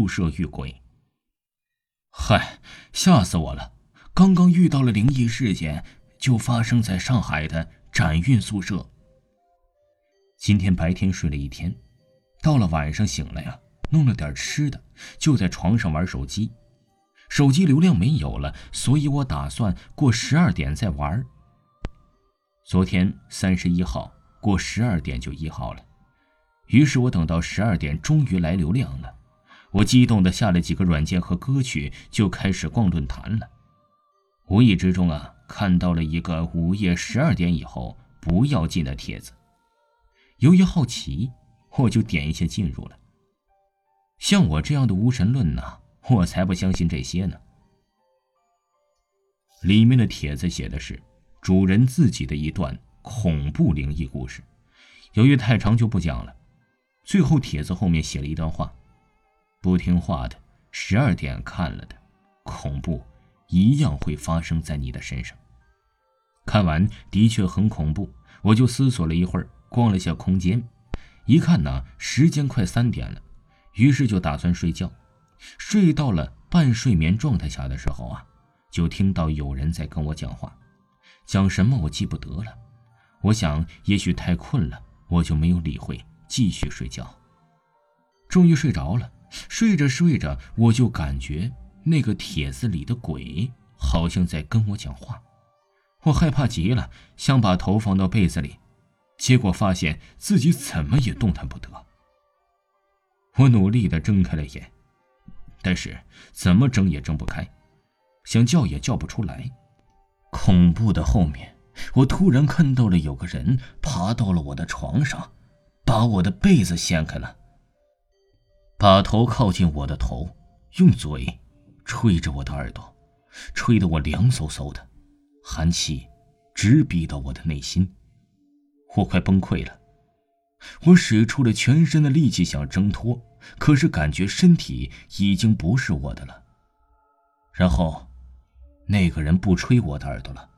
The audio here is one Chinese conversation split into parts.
宿舍遇鬼。嗨，吓死我了！刚刚遇到了灵异事件，就发生在上海的展运宿舍。今天白天睡了一天，到了晚上醒了呀，弄了点吃的，就在床上玩手机。手机流量没有了，所以我打算过十二点再玩。昨天三十一号过十二点就一号了，于是我等到十二点终于来流量了。我激动的下了几个软件和歌曲，就开始逛论坛了。无意之中啊，看到了一个午夜十二点以后不要进的帖子。由于好奇，我就点一下进入了。像我这样的无神论呢，我才不相信这些呢。里面的帖子写的是主人自己的一段恐怖灵异故事，由于太长就不讲了。最后帖子后面写了一段话。不听话的，十二点看了的，恐怖一样会发生在你的身上。看完的确很恐怖，我就思索了一会儿，逛了下空间，一看呢，时间快三点了，于是就打算睡觉。睡到了半睡眠状态下的时候啊，就听到有人在跟我讲话，讲什么我记不得了。我想也许太困了，我就没有理会，继续睡觉。终于睡着了。睡着睡着，我就感觉那个帖子里的鬼好像在跟我讲话，我害怕极了，想把头放到被子里，结果发现自己怎么也动弹不得。我努力的睁开了眼，但是怎么睁也睁不开，想叫也叫不出来。恐怖的后面，我突然看到了有个人爬到了我的床上，把我的被子掀开了。把头靠近我的头，用嘴吹着我的耳朵，吹得我凉飕飕的，寒气直逼到我的内心，我快崩溃了。我使出了全身的力气想挣脱，可是感觉身体已经不是我的了。然后，那个人不吹我的耳朵了。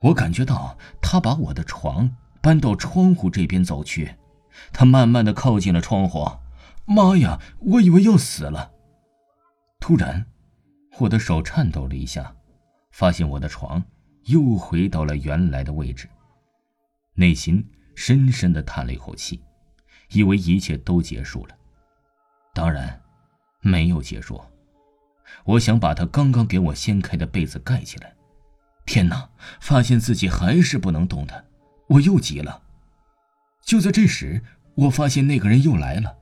我感觉到他把我的床搬到窗户这边走去，他慢慢的靠近了窗户。妈呀！我以为要死了。突然，我的手颤抖了一下，发现我的床又回到了原来的位置，内心深深的叹了一口气，以为一切都结束了。当然，没有结束。我想把他刚刚给我掀开的被子盖起来。天哪！发现自己还是不能动弹，我又急了。就在这时，我发现那个人又来了。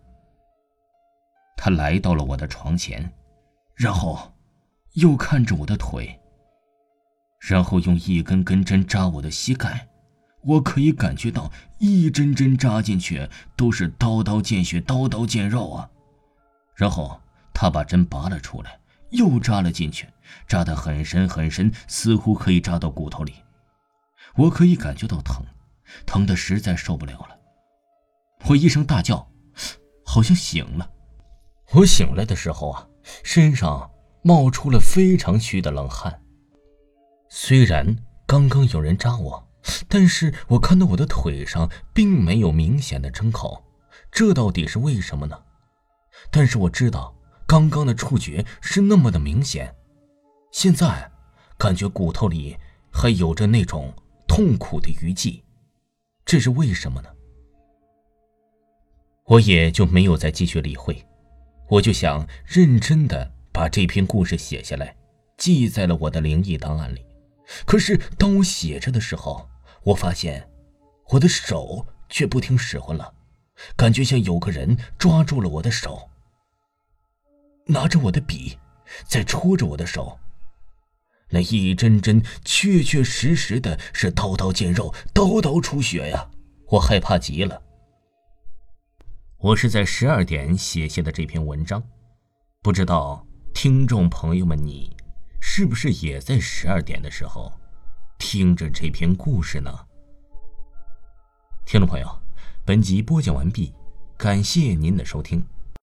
他来到了我的床前，然后又看着我的腿，然后用一根根针扎我的膝盖。我可以感觉到一针针扎进去都是刀刀见血、刀刀见肉啊。然后他把针拔了出来，又扎了进去，扎得很深很深，似乎可以扎到骨头里。我可以感觉到疼，疼得实在受不了了。我一声大叫，好像醒了。我醒来的时候啊，身上冒出了非常虚的冷汗。虽然刚刚有人扎我，但是我看到我的腿上并没有明显的针口，这到底是为什么呢？但是我知道刚刚的触觉是那么的明显，现在感觉骨头里还有着那种痛苦的余悸，这是为什么呢？我也就没有再继续理会。我就想认真的把这篇故事写下来，记在了我的灵异档案里。可是当我写着的时候，我发现我的手却不听使唤了，感觉像有个人抓住了我的手，拿着我的笔在戳着我的手。那一针针确确实实的是刀刀见肉，刀刀出血呀！我害怕极了。我是在十二点写下的这篇文章，不知道听众朋友们你是不是也在十二点的时候听着这篇故事呢？听众朋友，本集播讲完毕，感谢您的收听。